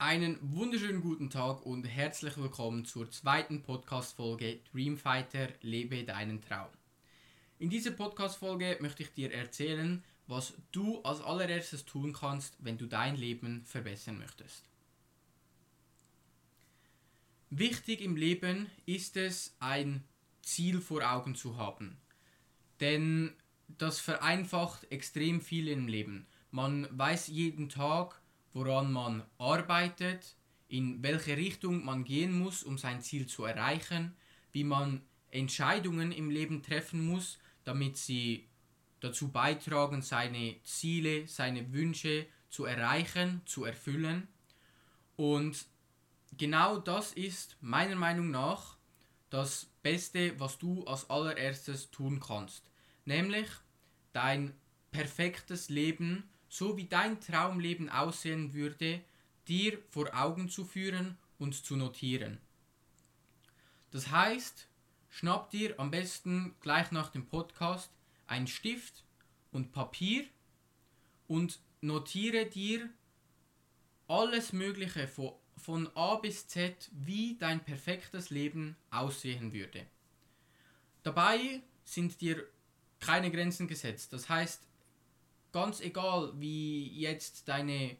Einen wunderschönen guten Tag und herzlich willkommen zur zweiten Podcast-Folge Dreamfighter Lebe deinen Traum. In dieser Podcast-Folge möchte ich dir erzählen, was du als allererstes tun kannst, wenn du dein Leben verbessern möchtest. Wichtig im Leben ist es, ein Ziel vor Augen zu haben. Denn das vereinfacht extrem viel im Leben. Man weiß jeden Tag, woran man arbeitet, in welche Richtung man gehen muss, um sein Ziel zu erreichen, wie man Entscheidungen im Leben treffen muss, damit sie dazu beitragen, seine Ziele, seine Wünsche zu erreichen, zu erfüllen. Und genau das ist meiner Meinung nach das Beste, was du als allererstes tun kannst. Nämlich dein perfektes Leben so wie dein Traumleben aussehen würde, dir vor Augen zu führen und zu notieren. Das heißt, schnapp dir am besten gleich nach dem Podcast ein Stift und Papier und notiere dir alles Mögliche von, von A bis Z, wie dein perfektes Leben aussehen würde. Dabei sind dir keine Grenzen gesetzt. Das heißt, ganz egal, wie jetzt deine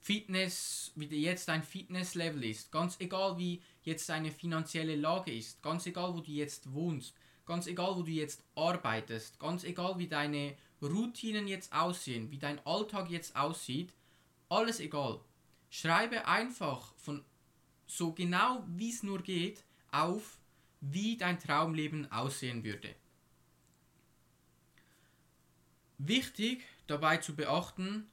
Fitness, wie jetzt dein Fitnesslevel ist, ganz egal, wie jetzt deine finanzielle Lage ist, ganz egal, wo du jetzt wohnst, ganz egal, wo du jetzt arbeitest, ganz egal, wie deine Routinen jetzt aussehen, wie dein Alltag jetzt aussieht, alles egal. Schreibe einfach von so genau wie es nur geht auf, wie dein Traumleben aussehen würde. Wichtig dabei zu beachten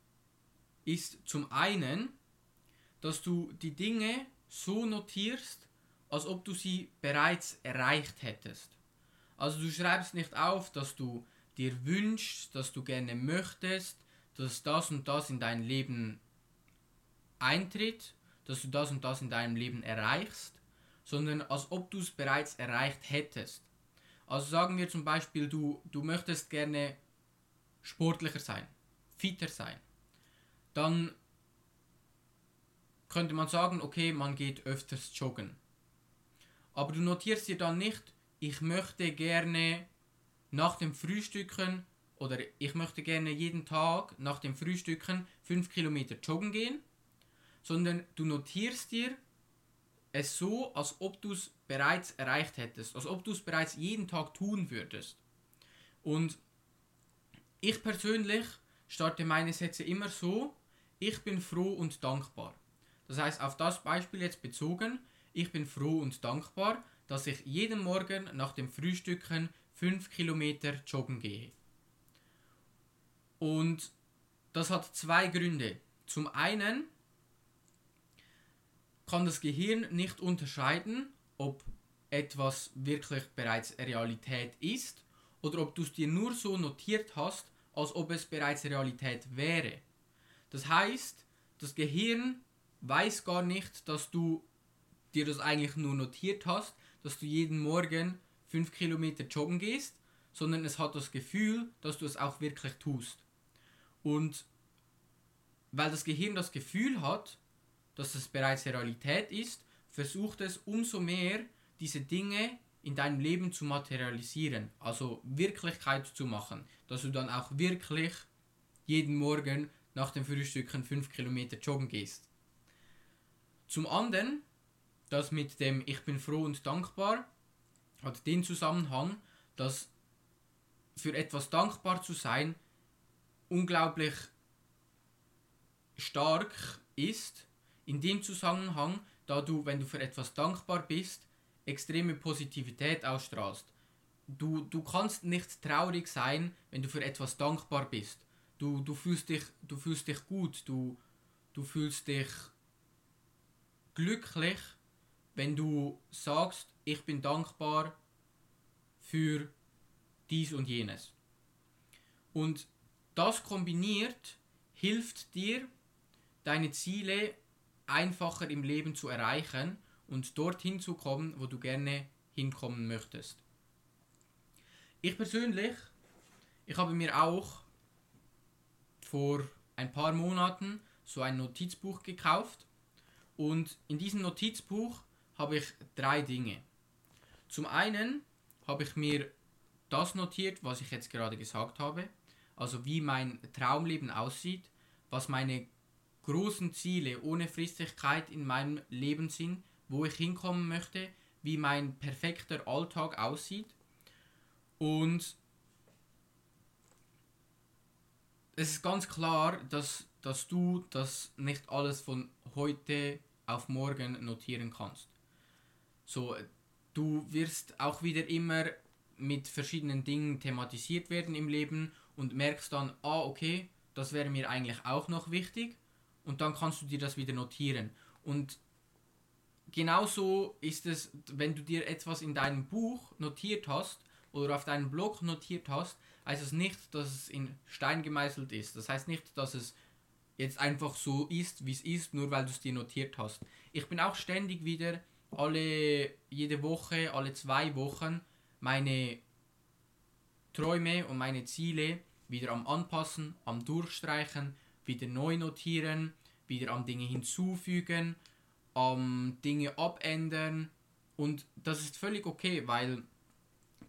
ist zum einen, dass du die Dinge so notierst, als ob du sie bereits erreicht hättest. Also du schreibst nicht auf, dass du dir wünschst, dass du gerne möchtest, dass das und das in dein Leben eintritt, dass du das und das in deinem Leben erreichst, sondern als ob du es bereits erreicht hättest. Also sagen wir zum Beispiel, du, du möchtest gerne sportlicher sein, fitter sein, dann könnte man sagen, okay, man geht öfters joggen. Aber du notierst dir dann nicht, ich möchte gerne nach dem Frühstücken oder ich möchte gerne jeden Tag nach dem Frühstücken 5 Kilometer joggen gehen, sondern du notierst dir es so, als ob du es bereits erreicht hättest, als ob du es bereits jeden Tag tun würdest. Und ich persönlich starte meine Sätze immer so, ich bin froh und dankbar. Das heißt, auf das Beispiel jetzt bezogen, ich bin froh und dankbar, dass ich jeden Morgen nach dem Frühstücken 5 Kilometer joggen gehe. Und das hat zwei Gründe. Zum einen kann das Gehirn nicht unterscheiden, ob etwas wirklich bereits Realität ist oder ob du es dir nur so notiert hast, als ob es bereits Realität wäre. Das heißt, das Gehirn weiß gar nicht, dass du dir das eigentlich nur notiert hast, dass du jeden Morgen 5 Kilometer joggen gehst, sondern es hat das Gefühl, dass du es auch wirklich tust. Und weil das Gehirn das Gefühl hat, dass es bereits Realität ist, versucht es umso mehr, diese Dinge in deinem Leben zu materialisieren, also Wirklichkeit zu machen, dass du dann auch wirklich jeden Morgen nach dem Frühstücken 5 Kilometer joggen gehst. Zum anderen, das mit dem Ich bin froh und dankbar hat den Zusammenhang, dass für etwas dankbar zu sein unglaublich stark ist, in dem Zusammenhang, da du, wenn du für etwas dankbar bist, extreme Positivität ausstrahlst. Du, du kannst nicht traurig sein, wenn du für etwas dankbar bist. Du, du, fühlst, dich, du fühlst dich gut, du, du fühlst dich glücklich, wenn du sagst, ich bin dankbar für dies und jenes. Und das kombiniert hilft dir, deine Ziele einfacher im Leben zu erreichen und dorthin zu kommen, wo du gerne hinkommen möchtest. Ich persönlich, ich habe mir auch vor ein paar Monaten so ein Notizbuch gekauft und in diesem Notizbuch habe ich drei Dinge. Zum einen habe ich mir das notiert, was ich jetzt gerade gesagt habe, also wie mein Traumleben aussieht, was meine großen Ziele ohne Fristigkeit in meinem Leben sind, wo ich hinkommen möchte, wie mein perfekter Alltag aussieht. Und es ist ganz klar, dass, dass du das nicht alles von heute auf morgen notieren kannst. So, du wirst auch wieder immer mit verschiedenen Dingen thematisiert werden im Leben und merkst dann, ah, okay, das wäre mir eigentlich auch noch wichtig und dann kannst du dir das wieder notieren. Und genauso ist es, wenn du dir etwas in deinem Buch notiert hast oder auf deinem Blog notiert hast, heißt es nicht, dass es in Stein gemeißelt ist. Das heißt nicht, dass es jetzt einfach so ist, wie es ist, nur weil du es dir notiert hast. Ich bin auch ständig wieder alle jede Woche, alle zwei Wochen meine Träume und meine Ziele wieder am Anpassen, am Durchstreichen, wieder neu notieren, wieder am Dinge hinzufügen, am Dinge abändern und das ist völlig okay, weil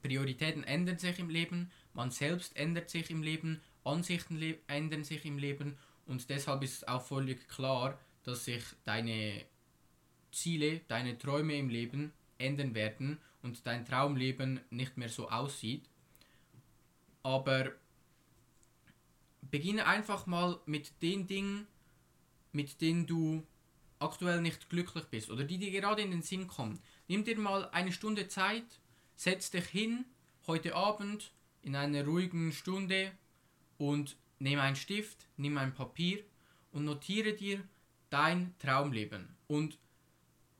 Prioritäten ändern sich im Leben, man selbst ändert sich im Leben, Ansichten le ändern sich im Leben und deshalb ist auch völlig klar, dass sich deine Ziele, deine Träume im Leben ändern werden und dein Traumleben nicht mehr so aussieht. Aber beginne einfach mal mit den Dingen, mit denen du aktuell nicht glücklich bist oder die dir gerade in den Sinn kommen. Nimm dir mal eine Stunde Zeit, setz dich hin, heute Abend in einer ruhigen Stunde und nimm einen Stift, nimm ein Papier und notiere dir dein Traumleben. Und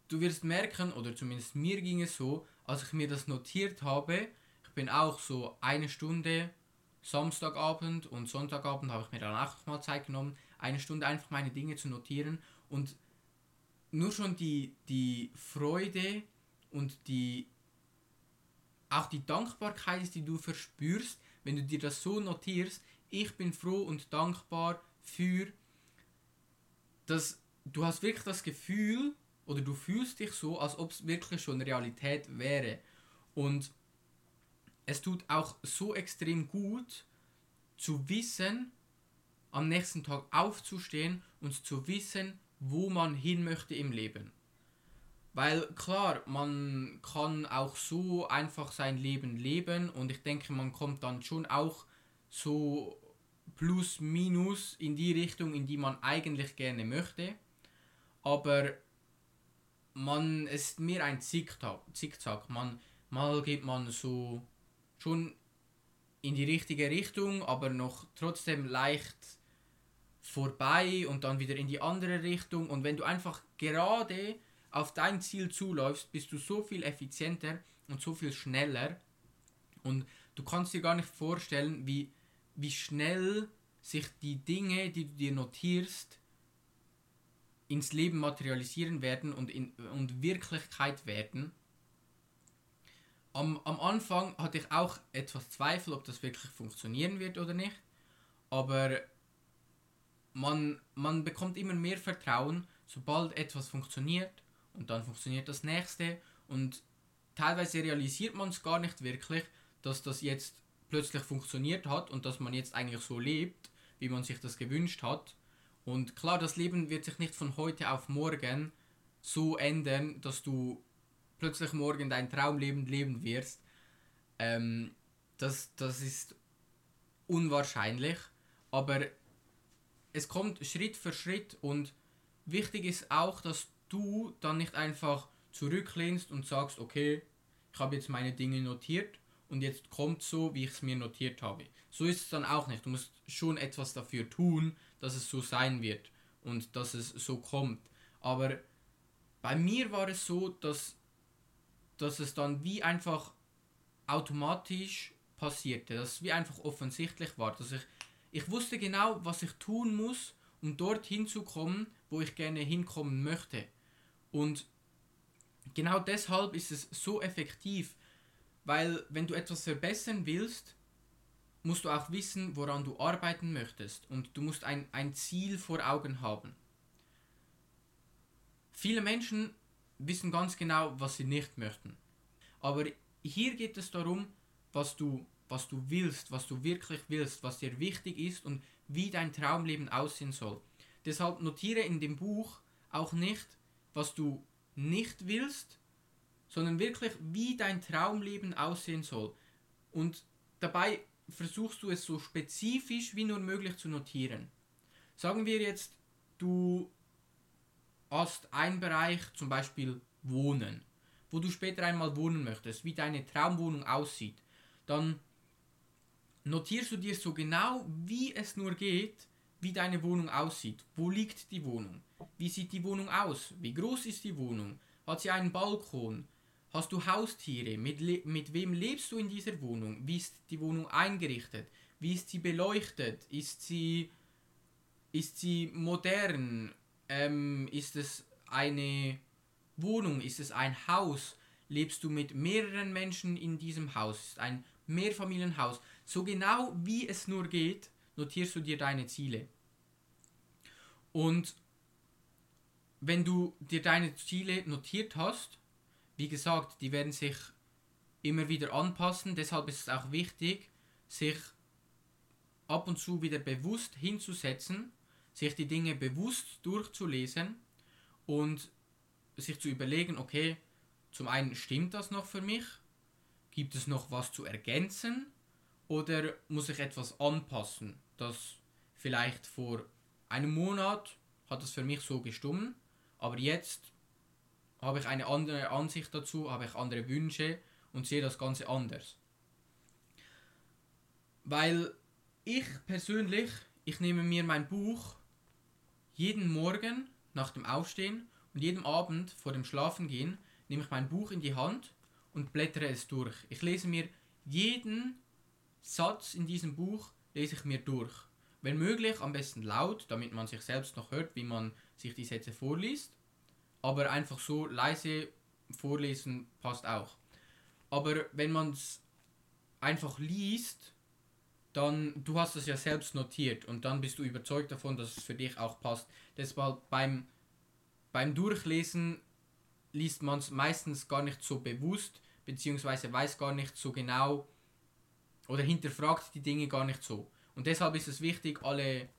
du wirst merken, oder zumindest mir ging es so, als ich mir das notiert habe, ich bin auch so eine Stunde Samstagabend und Sonntagabend habe ich mir dann auch mal Zeit genommen, eine Stunde einfach meine Dinge zu notieren und nur schon die, die Freude und die auch die Dankbarkeit, die du verspürst, wenn du dir das so notierst, ich bin froh und dankbar für, dass du hast wirklich das Gefühl oder du fühlst dich so, als ob es wirklich schon Realität wäre. Und es tut auch so extrem gut zu wissen, am nächsten Tag aufzustehen und zu wissen, wo man hin möchte im Leben. Weil klar, man kann auch so einfach sein Leben leben und ich denke, man kommt dann schon auch so plus minus in die Richtung, in die man eigentlich gerne möchte. Aber man ist mehr ein Zickzack. Man, mal geht man so schon in die richtige Richtung, aber noch trotzdem leicht vorbei und dann wieder in die andere Richtung. Und wenn du einfach gerade auf dein Ziel zuläufst, bist du so viel effizienter und so viel schneller. Und du kannst dir gar nicht vorstellen, wie, wie schnell sich die Dinge, die du dir notierst, ins Leben materialisieren werden und, in, und Wirklichkeit werden. Am, am Anfang hatte ich auch etwas Zweifel, ob das wirklich funktionieren wird oder nicht. Aber man, man bekommt immer mehr Vertrauen, sobald etwas funktioniert und dann funktioniert das nächste und teilweise realisiert man es gar nicht wirklich, dass das jetzt plötzlich funktioniert hat und dass man jetzt eigentlich so lebt, wie man sich das gewünscht hat. Und klar, das Leben wird sich nicht von heute auf morgen so ändern, dass du plötzlich morgen dein Traumleben leben wirst. Ähm, das, das ist unwahrscheinlich, aber es kommt Schritt für Schritt und wichtig ist auch, dass du dann nicht einfach zurücklehnst und sagst, okay, ich habe jetzt meine Dinge notiert und jetzt kommt so, wie ich es mir notiert habe. So ist es dann auch nicht. Du musst schon etwas dafür tun, dass es so sein wird und dass es so kommt. Aber bei mir war es so, dass, dass es dann wie einfach automatisch passierte, dass es wie einfach offensichtlich war, dass ich, ich wusste genau, was ich tun muss, um dorthin zu kommen, wo ich gerne hinkommen möchte. Und genau deshalb ist es so effektiv, weil wenn du etwas verbessern willst, musst du auch wissen, woran du arbeiten möchtest und du musst ein, ein Ziel vor Augen haben. Viele Menschen wissen ganz genau, was sie nicht möchten. Aber hier geht es darum, was du, was du willst, was du wirklich willst, was dir wichtig ist und wie dein Traumleben aussehen soll. Deshalb notiere in dem Buch auch nicht, was du nicht willst, sondern wirklich, wie dein Traumleben aussehen soll. Und dabei versuchst du es so spezifisch wie nur möglich zu notieren. Sagen wir jetzt, du hast einen Bereich, zum Beispiel Wohnen, wo du später einmal wohnen möchtest, wie deine Traumwohnung aussieht, dann notierst du dir so genau, wie es nur geht, wie deine Wohnung aussieht. Wo liegt die Wohnung? Wie sieht die Wohnung aus? Wie groß ist die Wohnung? Hat sie einen Balkon? Hast du Haustiere? Mit, mit wem lebst du in dieser Wohnung? Wie ist die Wohnung eingerichtet? Wie ist sie beleuchtet? Ist sie, ist sie modern? Ähm, ist es eine Wohnung? Ist es ein Haus? Lebst du mit mehreren Menschen in diesem Haus? Ist ein Mehrfamilienhaus? So genau wie es nur geht, notierst du dir deine Ziele. Und wenn du dir deine Ziele notiert hast, wie gesagt, die werden sich immer wieder anpassen, deshalb ist es auch wichtig, sich ab und zu wieder bewusst hinzusetzen, sich die Dinge bewusst durchzulesen und sich zu überlegen, okay, zum einen stimmt das noch für mich, gibt es noch was zu ergänzen oder muss ich etwas anpassen, das vielleicht vor einem Monat hat es für mich so gestummen, aber jetzt habe ich eine andere Ansicht dazu, habe ich andere Wünsche und sehe das Ganze anders. Weil ich persönlich, ich nehme mir mein Buch jeden Morgen nach dem Aufstehen und jeden Abend vor dem Schlafengehen nehme ich mein Buch in die Hand und blättere es durch. Ich lese mir jeden Satz in diesem Buch lese ich mir durch. Wenn möglich, am besten laut, damit man sich selbst noch hört, wie man sich die Sätze vorliest aber einfach so leise vorlesen passt auch. Aber wenn man es einfach liest, dann du hast es ja selbst notiert und dann bist du überzeugt davon, dass es für dich auch passt. Deshalb beim beim Durchlesen liest man es meistens gar nicht so bewusst, beziehungsweise weiß gar nicht so genau oder hinterfragt die Dinge gar nicht so. Und deshalb ist es wichtig, alle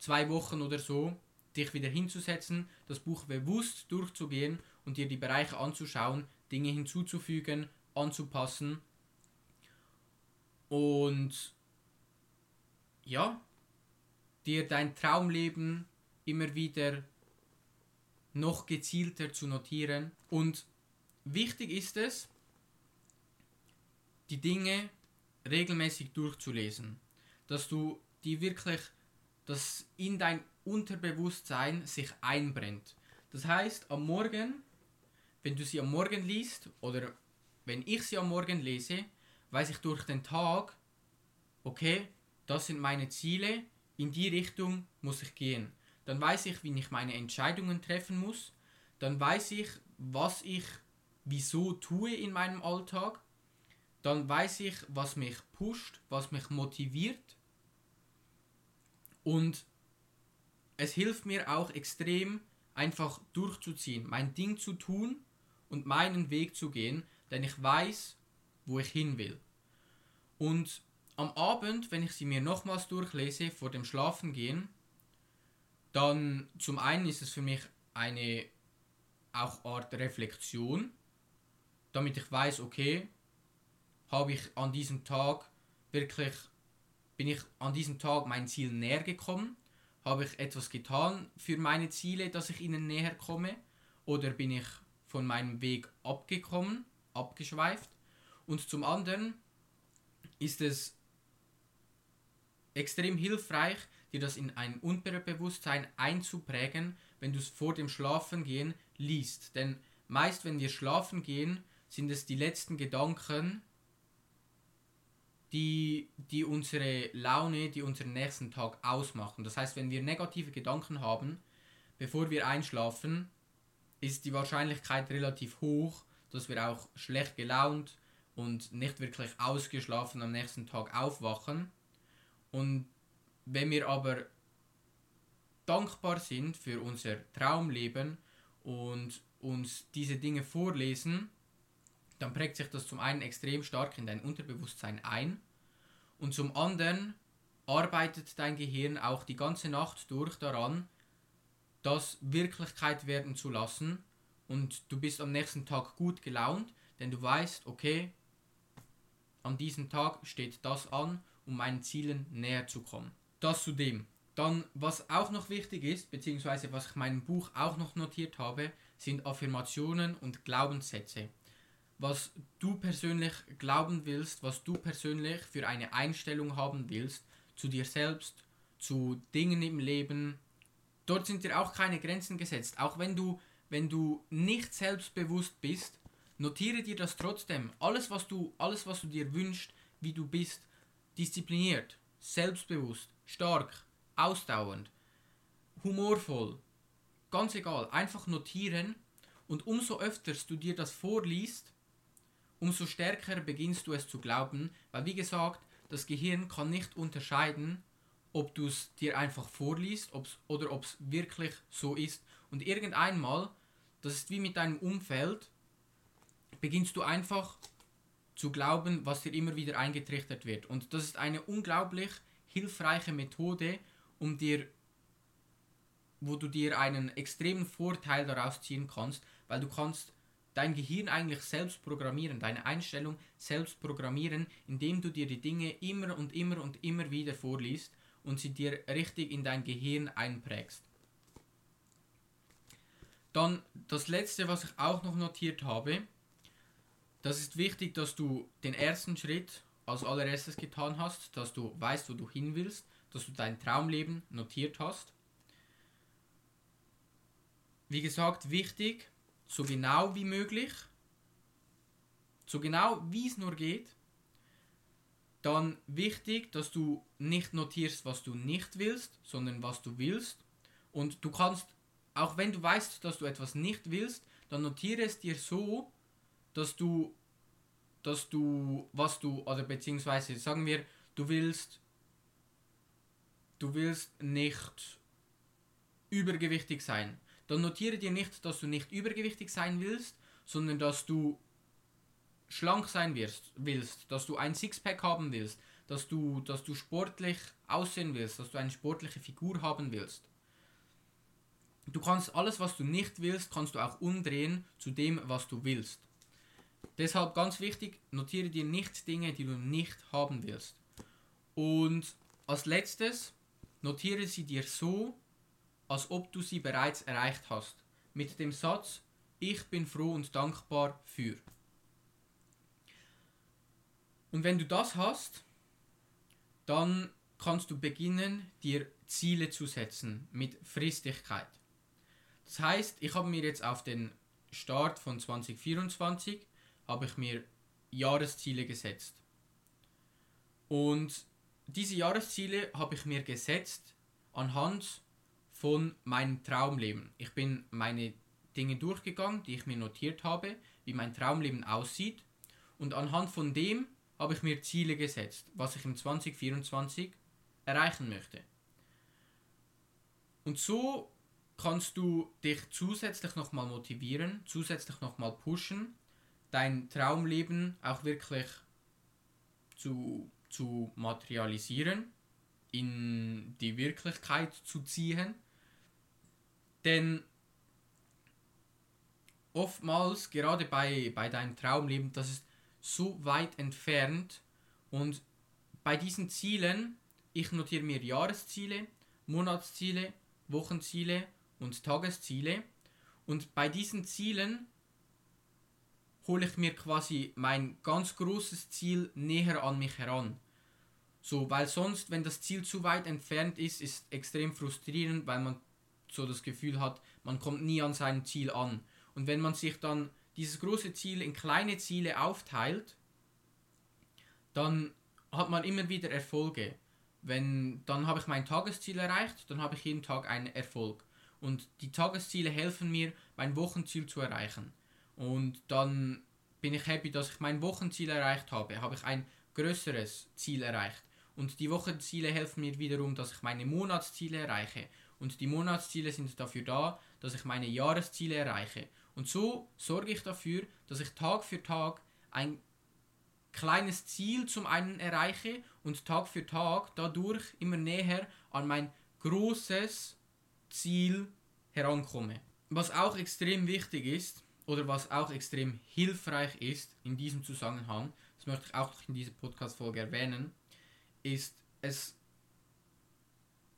zwei Wochen oder so dich wieder hinzusetzen, das Buch bewusst durchzugehen und dir die Bereiche anzuschauen, Dinge hinzuzufügen, anzupassen und ja, dir dein Traumleben immer wieder noch gezielter zu notieren. Und wichtig ist es, die Dinge regelmäßig durchzulesen, dass du die wirklich, dass in dein Unterbewusstsein sich einbrennt. Das heißt, am Morgen, wenn du sie am Morgen liest oder wenn ich sie am Morgen lese, weiß ich durch den Tag, okay, das sind meine Ziele, in die Richtung muss ich gehen. Dann weiß ich, wie ich meine Entscheidungen treffen muss. Dann weiß ich, was ich wieso tue in meinem Alltag. Dann weiß ich, was mich pusht, was mich motiviert. Und es hilft mir auch extrem, einfach durchzuziehen, mein Ding zu tun und meinen Weg zu gehen, denn ich weiß, wo ich hin will. Und am Abend, wenn ich sie mir nochmals durchlese vor dem Schlafengehen, dann zum einen ist es für mich eine auch Art Reflexion, damit ich weiß, okay, habe ich an diesem Tag wirklich, bin ich an diesem Tag mein Ziel näher gekommen habe ich etwas getan für meine Ziele, dass ich ihnen näher komme? Oder bin ich von meinem Weg abgekommen, abgeschweift? Und zum anderen ist es extrem hilfreich, dir das in ein Unterbewusstsein einzuprägen, wenn du es vor dem Schlafengehen liest. Denn meist, wenn wir schlafen gehen, sind es die letzten Gedanken, die, die unsere Laune, die unseren nächsten Tag ausmachen. Das heißt, wenn wir negative Gedanken haben, bevor wir einschlafen, ist die Wahrscheinlichkeit relativ hoch, dass wir auch schlecht gelaunt und nicht wirklich ausgeschlafen am nächsten Tag aufwachen. Und wenn wir aber dankbar sind für unser Traumleben und uns diese Dinge vorlesen, dann prägt sich das zum einen extrem stark in dein Unterbewusstsein ein und zum anderen arbeitet dein Gehirn auch die ganze Nacht durch daran, das Wirklichkeit werden zu lassen und du bist am nächsten Tag gut gelaunt, denn du weißt, okay, an diesem Tag steht das an, um meinen Zielen näher zu kommen. Das zu dem. Dann, was auch noch wichtig ist, beziehungsweise was ich in meinem Buch auch noch notiert habe, sind Affirmationen und Glaubenssätze. Was du persönlich glauben willst, was du persönlich für eine Einstellung haben willst zu dir selbst, zu Dingen im Leben. Dort sind dir auch keine Grenzen gesetzt. Auch wenn du, wenn du nicht selbstbewusst bist, notiere dir das trotzdem. Alles, was du, alles, was du dir wünschst, wie du bist, diszipliniert, selbstbewusst, stark, ausdauernd, humorvoll, ganz egal, einfach notieren und umso öfter du dir das vorliest, umso stärker beginnst du es zu glauben, weil wie gesagt, das Gehirn kann nicht unterscheiden, ob du es dir einfach vorliest ob's, oder ob es wirklich so ist. Und irgendeinmal, das ist wie mit deinem Umfeld, beginnst du einfach zu glauben, was dir immer wieder eingetrichtert wird. Und das ist eine unglaublich hilfreiche Methode, um dir, wo du dir einen extremen Vorteil daraus ziehen kannst, weil du kannst dein Gehirn eigentlich selbst programmieren, deine Einstellung selbst programmieren, indem du dir die Dinge immer und immer und immer wieder vorliest und sie dir richtig in dein Gehirn einprägst. Dann das letzte, was ich auch noch notiert habe, das ist wichtig, dass du den ersten Schritt als allererstes getan hast, dass du weißt, wo du hin willst, dass du dein Traumleben notiert hast. Wie gesagt, wichtig, so genau wie möglich, so genau wie es nur geht. Dann wichtig, dass du nicht notierst, was du nicht willst, sondern was du willst. Und du kannst, auch wenn du weißt, dass du etwas nicht willst, dann notiere es dir so, dass du, dass du, was du, oder beziehungsweise sagen wir, du willst, du willst nicht übergewichtig sein. Dann notiere dir nicht, dass du nicht übergewichtig sein willst, sondern dass du schlank sein wirst, willst, dass du ein Sixpack haben willst, dass du, dass du sportlich aussehen willst, dass du eine sportliche Figur haben willst. Du kannst alles, was du nicht willst, kannst du auch umdrehen zu dem, was du willst. Deshalb ganz wichtig, notiere dir nicht Dinge, die du nicht haben willst. Und als letztes, notiere sie dir so, als ob du sie bereits erreicht hast. Mit dem Satz, ich bin froh und dankbar für. Und wenn du das hast, dann kannst du beginnen, dir Ziele zu setzen mit Fristigkeit. Das heißt, ich habe mir jetzt auf den Start von 2024 habe ich mir Jahresziele gesetzt. Und diese Jahresziele habe ich mir gesetzt anhand von meinem Traumleben. Ich bin meine Dinge durchgegangen, die ich mir notiert habe, wie mein Traumleben aussieht. Und anhand von dem habe ich mir Ziele gesetzt, was ich im 2024 erreichen möchte. Und so kannst du dich zusätzlich nochmal motivieren, zusätzlich nochmal pushen dein Traumleben auch wirklich zu, zu materialisieren, in die Wirklichkeit zu ziehen. Denn oftmals, gerade bei, bei deinem Traumleben, das ist so weit entfernt und bei diesen Zielen, ich notiere mir Jahresziele, Monatsziele, Wochenziele und Tagesziele und bei diesen Zielen hole ich mir quasi mein ganz großes Ziel näher an mich heran. So, weil sonst, wenn das Ziel zu weit entfernt ist, ist extrem frustrierend, weil man so das Gefühl hat, man kommt nie an sein Ziel an. Und wenn man sich dann dieses große Ziel in kleine Ziele aufteilt, dann hat man immer wieder Erfolge. Wenn dann habe ich mein Tagesziel erreicht, dann habe ich jeden Tag einen Erfolg. Und die Tagesziele helfen mir, mein Wochenziel zu erreichen. Und dann bin ich happy, dass ich mein Wochenziel erreicht habe, habe ich ein größeres Ziel erreicht. Und die Wochenziele helfen mir wiederum, dass ich meine Monatsziele erreiche. Und die Monatsziele sind dafür da, dass ich meine Jahresziele erreiche. Und so sorge ich dafür, dass ich Tag für Tag ein kleines Ziel zum einen erreiche und Tag für Tag dadurch immer näher an mein großes Ziel herankomme. Was auch extrem wichtig ist oder was auch extrem hilfreich ist in diesem Zusammenhang, das möchte ich auch in dieser Podcast-Folge erwähnen, ist, es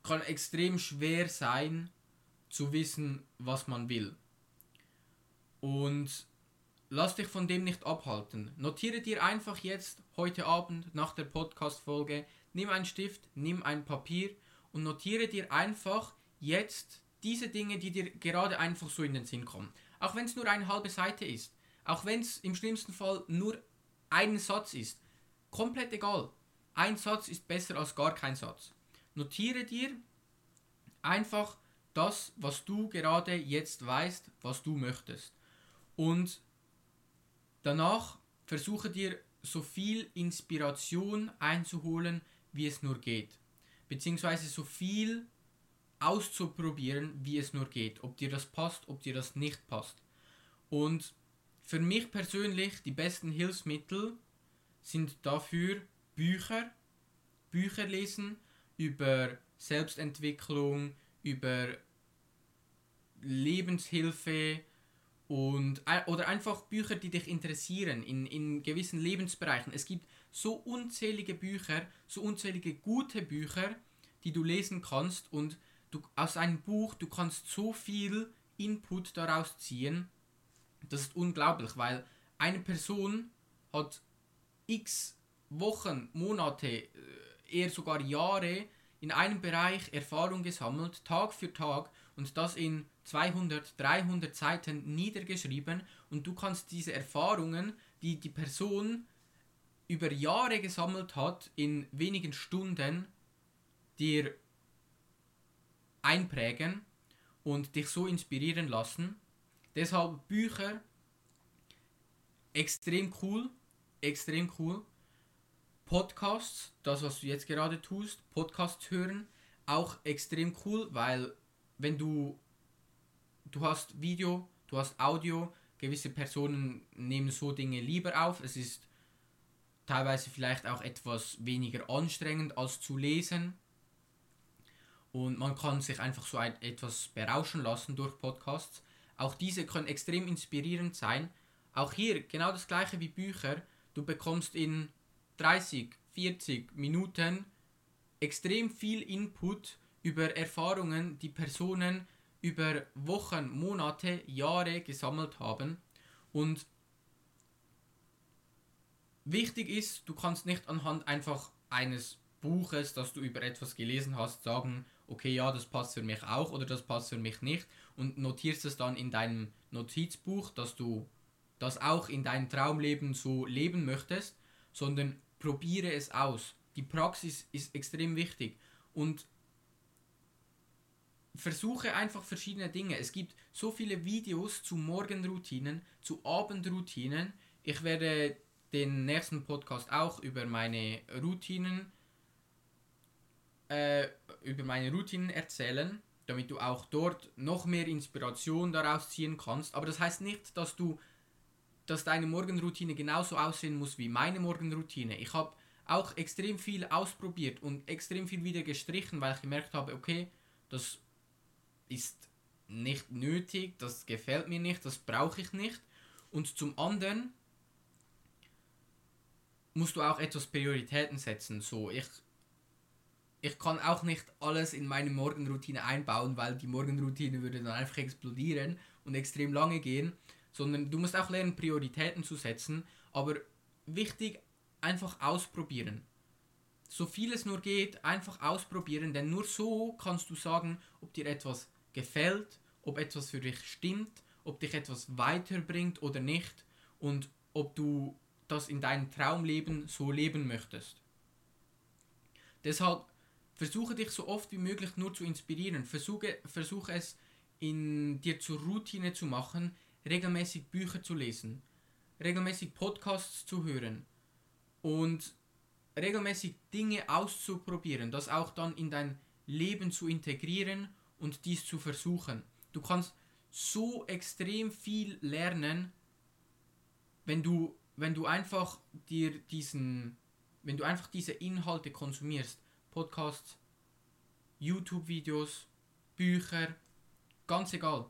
kann extrem schwer sein zu wissen, was man will. Und lass dich von dem nicht abhalten. Notiere dir einfach jetzt heute Abend nach der Podcast-Folge, nimm einen Stift, nimm ein Papier und notiere dir einfach jetzt diese Dinge, die dir gerade einfach so in den Sinn kommen. Auch wenn es nur eine halbe Seite ist, auch wenn es im schlimmsten Fall nur ein Satz ist, komplett egal. Ein Satz ist besser als gar kein Satz. Notiere dir einfach das, was du gerade jetzt weißt, was du möchtest. Und danach versuche dir so viel Inspiration einzuholen, wie es nur geht. Beziehungsweise so viel auszuprobieren, wie es nur geht. Ob dir das passt, ob dir das nicht passt. Und für mich persönlich die besten Hilfsmittel sind dafür Bücher, Bücher lesen über Selbstentwicklung, über Lebenshilfe und oder einfach Bücher, die dich interessieren in, in gewissen Lebensbereichen. Es gibt so unzählige Bücher, so unzählige gute Bücher, die du lesen kannst und du aus einem Buch, du kannst so viel Input daraus ziehen. Das ist unglaublich, weil eine Person hat x Wochen, Monate, eher sogar Jahre in einem Bereich Erfahrung gesammelt, Tag für Tag und das in 200, 300 Seiten niedergeschrieben und du kannst diese Erfahrungen, die die Person über Jahre gesammelt hat, in wenigen Stunden dir einprägen und dich so inspirieren lassen. Deshalb Bücher extrem cool, extrem cool. Podcasts, das was du jetzt gerade tust, Podcasts hören, auch extrem cool, weil wenn du du hast Video, du hast Audio, gewisse Personen nehmen so Dinge lieber auf. Es ist teilweise vielleicht auch etwas weniger anstrengend als zu lesen. Und man kann sich einfach so ein, etwas berauschen lassen durch Podcasts. Auch diese können extrem inspirierend sein. Auch hier genau das gleiche wie Bücher. Du bekommst in 30, 40 Minuten extrem viel Input über Erfahrungen, die Personen über Wochen, Monate, Jahre gesammelt haben. Und wichtig ist, du kannst nicht anhand einfach eines Buches, das du über etwas gelesen hast, sagen, okay, ja, das passt für mich auch oder das passt für mich nicht und notierst es dann in deinem Notizbuch, dass du das auch in deinem Traumleben so leben möchtest, sondern probiere es aus. Die Praxis ist extrem wichtig und versuche einfach verschiedene Dinge. Es gibt so viele Videos zu Morgenroutinen, zu Abendroutinen. Ich werde den nächsten Podcast auch über meine Routinen äh, über meine Routinen erzählen, damit du auch dort noch mehr Inspiration daraus ziehen kannst. Aber das heißt nicht, dass du dass deine Morgenroutine genauso aussehen muss wie meine Morgenroutine. Ich habe auch extrem viel ausprobiert und extrem viel wieder gestrichen, weil ich gemerkt habe, okay, das ist nicht nötig, das gefällt mir nicht, das brauche ich nicht. Und zum anderen musst du auch etwas Prioritäten setzen. So, ich, ich kann auch nicht alles in meine Morgenroutine einbauen, weil die Morgenroutine würde dann einfach explodieren und extrem lange gehen. Sondern du musst auch lernen, Prioritäten zu setzen. Aber wichtig, einfach ausprobieren. So viel es nur geht, einfach ausprobieren, denn nur so kannst du sagen, ob dir etwas gefällt, ob etwas für dich stimmt, ob dich etwas weiterbringt oder nicht und ob du das in deinem Traumleben so leben möchtest. Deshalb versuche dich so oft wie möglich nur zu inspirieren. Versuche, versuche es in dir zur Routine zu machen, regelmäßig Bücher zu lesen. regelmäßig Podcasts zu hören und regelmäßig Dinge auszuprobieren, das auch dann in dein Leben zu integrieren und dies zu versuchen. Du kannst so extrem viel lernen, wenn du, wenn du einfach dir diesen, wenn du einfach diese Inhalte konsumierst. Podcasts, YouTube-Videos, Bücher, ganz egal.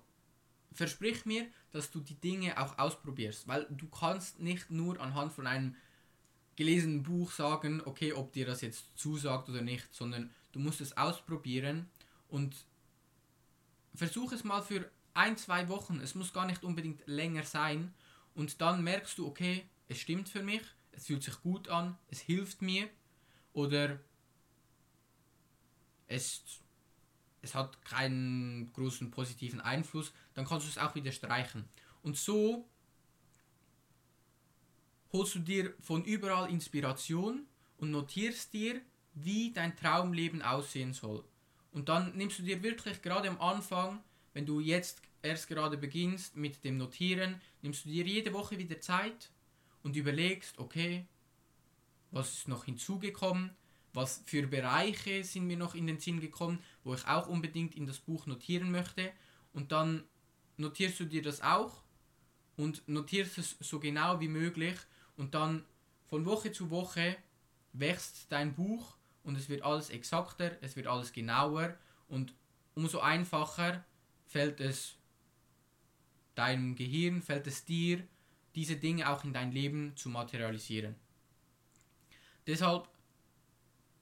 Versprich mir, dass du die Dinge auch ausprobierst, weil du kannst nicht nur anhand von einem gelesenen Buch sagen, okay, ob dir das jetzt zusagt oder nicht, sondern du musst es ausprobieren und versuch es mal für ein, zwei Wochen. Es muss gar nicht unbedingt länger sein. Und dann merkst du, okay, es stimmt für mich, es fühlt sich gut an, es hilft mir oder es, es hat keinen großen positiven Einfluss, dann kannst du es auch wieder streichen. Und so holst du dir von überall Inspiration und notierst dir, wie dein Traumleben aussehen soll. Und dann nimmst du dir wirklich gerade am Anfang, wenn du jetzt erst gerade beginnst mit dem Notieren, nimmst du dir jede Woche wieder Zeit und überlegst, okay, was ist noch hinzugekommen, was für Bereiche sind mir noch in den Sinn gekommen, wo ich auch unbedingt in das Buch notieren möchte. Und dann notierst du dir das auch und notierst es so genau wie möglich und dann von Woche zu Woche wächst dein Buch und es wird alles exakter, es wird alles genauer und umso einfacher fällt es deinem Gehirn, fällt es dir, diese Dinge auch in dein Leben zu materialisieren. Deshalb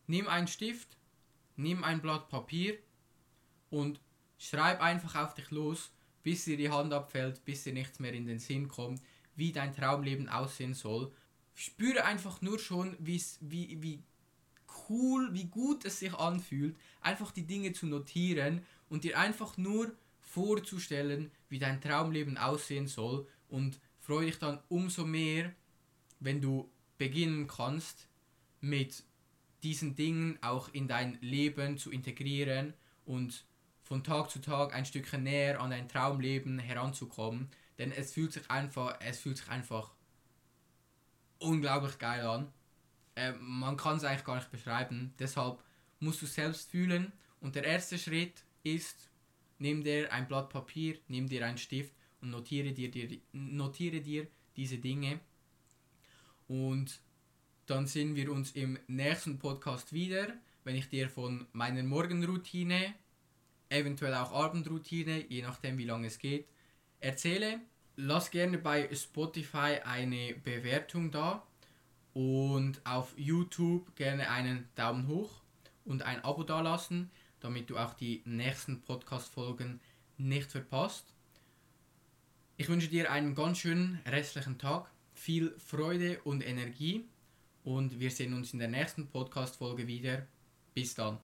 nimm einen Stift, nimm ein Blatt Papier und schreib einfach auf dich los, bis dir die Hand abfällt, bis dir nichts mehr in den Sinn kommt, wie dein Traumleben aussehen soll. Spüre einfach nur schon, wie, wie cool, wie gut es sich anfühlt, einfach die Dinge zu notieren und dir einfach nur vorzustellen, wie dein Traumleben aussehen soll und freue dich dann umso mehr, wenn du beginnen kannst, mit diesen Dingen auch in dein Leben zu integrieren und von Tag zu Tag ein Stückchen näher an dein Traumleben heranzukommen, denn es fühlt sich einfach, es fühlt sich einfach unglaublich geil an. Äh, man kann es eigentlich gar nicht beschreiben. Deshalb musst du selbst fühlen und der erste Schritt ist, nimm dir ein Blatt Papier, nimm dir einen Stift und notiere dir, dir, notiere dir diese Dinge. Und dann sehen wir uns im nächsten Podcast wieder, wenn ich dir von meiner Morgenroutine, eventuell auch Abendroutine, je nachdem wie lange es geht, erzähle. Lass gerne bei Spotify eine Bewertung da und auf YouTube gerne einen Daumen hoch und ein Abo dalassen damit du auch die nächsten Podcast-Folgen nicht verpasst. Ich wünsche dir einen ganz schönen restlichen Tag, viel Freude und Energie und wir sehen uns in der nächsten Podcast-Folge wieder. Bis dann.